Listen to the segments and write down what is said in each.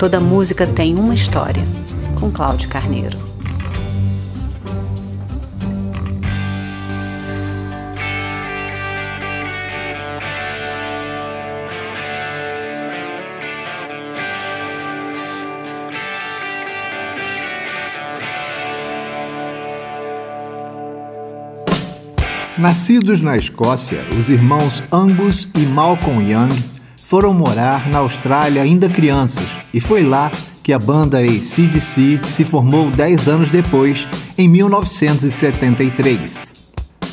Toda música tem uma história, com Cláudio Carneiro. Nascidos na Escócia, os irmãos Angus e Malcolm Young foram morar na Austrália ainda crianças, e foi lá que a banda ACDC se formou 10 anos depois, em 1973.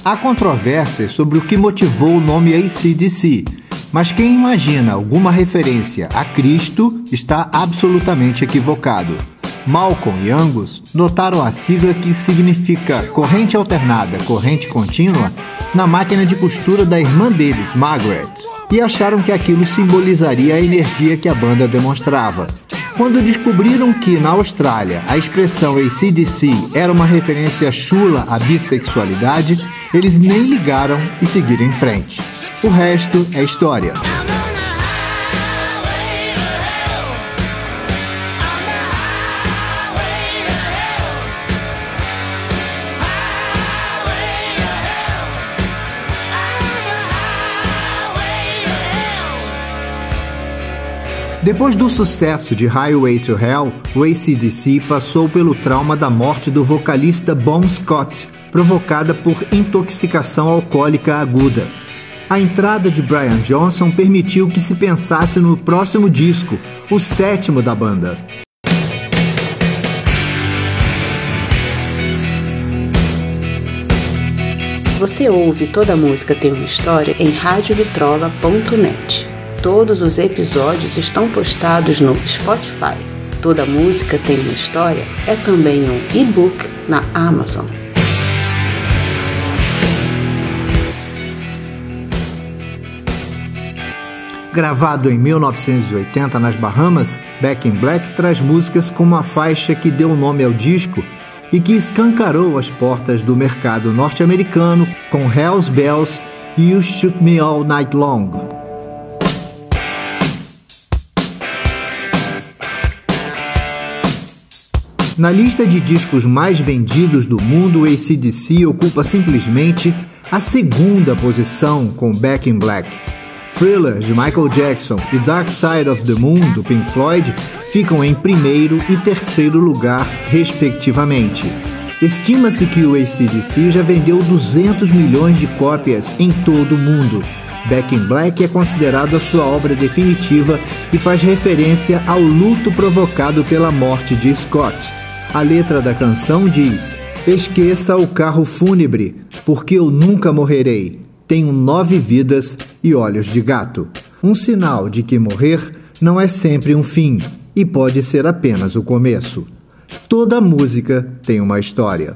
Há controvérsias sobre o que motivou o nome ACDC, mas quem imagina alguma referência a Cristo está absolutamente equivocado. Malcolm e Angus notaram a sigla que significa corrente alternada, corrente contínua, na máquina de costura da irmã deles, Margaret, e acharam que aquilo simbolizaria a energia que a banda demonstrava. Quando descobriram que, na Austrália, a expressão ACDC era uma referência chula à bissexualidade, eles nem ligaram e seguiram em frente. O resto é história. Depois do sucesso de Highway to Hell, o ACDC passou pelo trauma da morte do vocalista Bon Scott, provocada por intoxicação alcoólica aguda. A entrada de Brian Johnson permitiu que se pensasse no próximo disco, o sétimo da banda. Você ouve Toda Música Tem Uma História em radiovitrola.net. Todos os episódios estão postados no Spotify. Toda música tem uma história é também um e-book na Amazon. Gravado em 1980 nas Bahamas, Back in Black traz músicas com uma faixa que deu nome ao disco e que escancarou as portas do mercado norte-americano com Hells Bells e You Shook Me All Night Long. Na lista de discos mais vendidos do mundo, o ACDC ocupa simplesmente a segunda posição com Back in Black. Thriller, de Michael Jackson, e Dark Side of the Moon, do Pink Floyd, ficam em primeiro e terceiro lugar, respectivamente. Estima-se que o ACDC já vendeu 200 milhões de cópias em todo o mundo. Back in Black é considerado a sua obra definitiva e faz referência ao luto provocado pela morte de Scott. A letra da canção diz: Esqueça o carro fúnebre, porque eu nunca morrerei. Tenho nove vidas e olhos de gato. Um sinal de que morrer não é sempre um fim e pode ser apenas o começo. Toda música tem uma história.